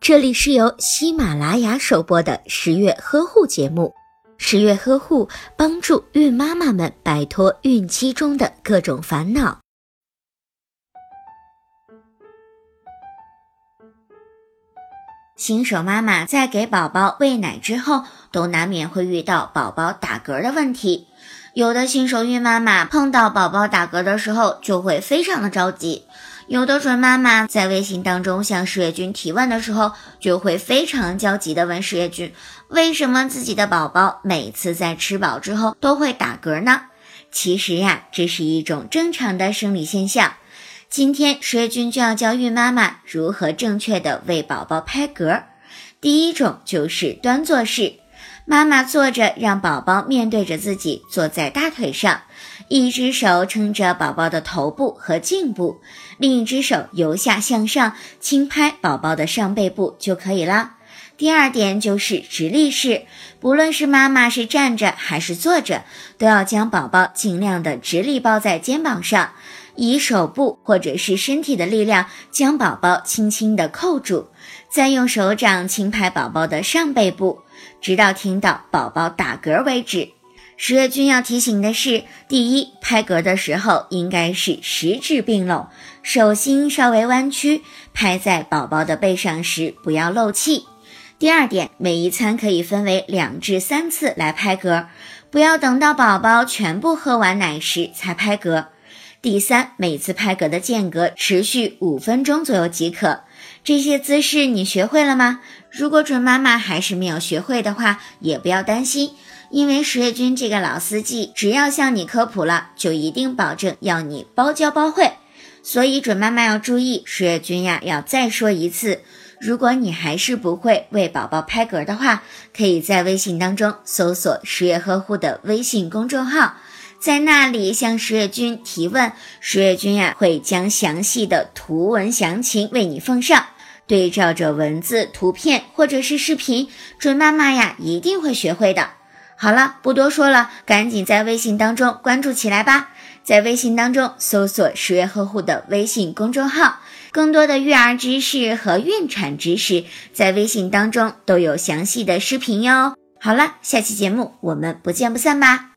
这里是由喜马拉雅首播的十月呵护节目。十月呵护帮助孕妈妈们摆脱孕期中的各种烦恼。新手妈妈在给宝宝喂奶之后，都难免会遇到宝宝打嗝的问题。有的新手孕妈妈碰到宝宝打嗝的时候，就会非常的着急。有的准妈妈在微信当中向十月君提问的时候，就会非常焦急地问十月君：为什么自己的宝宝每次在吃饱之后都会打嗝呢？其实呀，这是一种正常的生理现象。今天十月君就要教孕妈妈如何正确的为宝宝拍嗝。第一种就是端坐式，妈妈坐着，让宝宝面对着自己，坐在大腿上。一只手撑着宝宝的头部和颈部，另一只手由下向上轻拍宝宝的上背部就可以了。第二点就是直立式，不论是妈妈是站着还是坐着，都要将宝宝尽量的直立抱在肩膀上，以手部或者是身体的力量将宝宝轻轻的扣住，再用手掌轻拍宝宝的上背部，直到听到宝宝打嗝为止。十月君要提醒的是：第一，拍嗝的时候应该是十指并拢，手心稍微弯曲，拍在宝宝的背上时不要漏气。第二点，每一餐可以分为两至三次来拍嗝，不要等到宝宝全部喝完奶时才拍嗝。第三，每次拍嗝的间隔持续五分钟左右即可。这些姿势你学会了吗？如果准妈妈还是没有学会的话，也不要担心。因为十月君这个老司机，只要向你科普了，就一定保证要你包教包会。所以准妈妈要注意，十月君呀，要再说一次，如果你还是不会为宝宝拍嗝的话，可以在微信当中搜索“十月呵护”的微信公众号，在那里向十月君提问，十月君呀会将详细的图文详情为你奉上。对照着文字、图片或者是视频，准妈妈呀一定会学会的。好了，不多说了，赶紧在微信当中关注起来吧。在微信当中搜索“十月呵护”的微信公众号，更多的育儿知识和孕产知识，在微信当中都有详细的视频哟。好了，下期节目我们不见不散吧。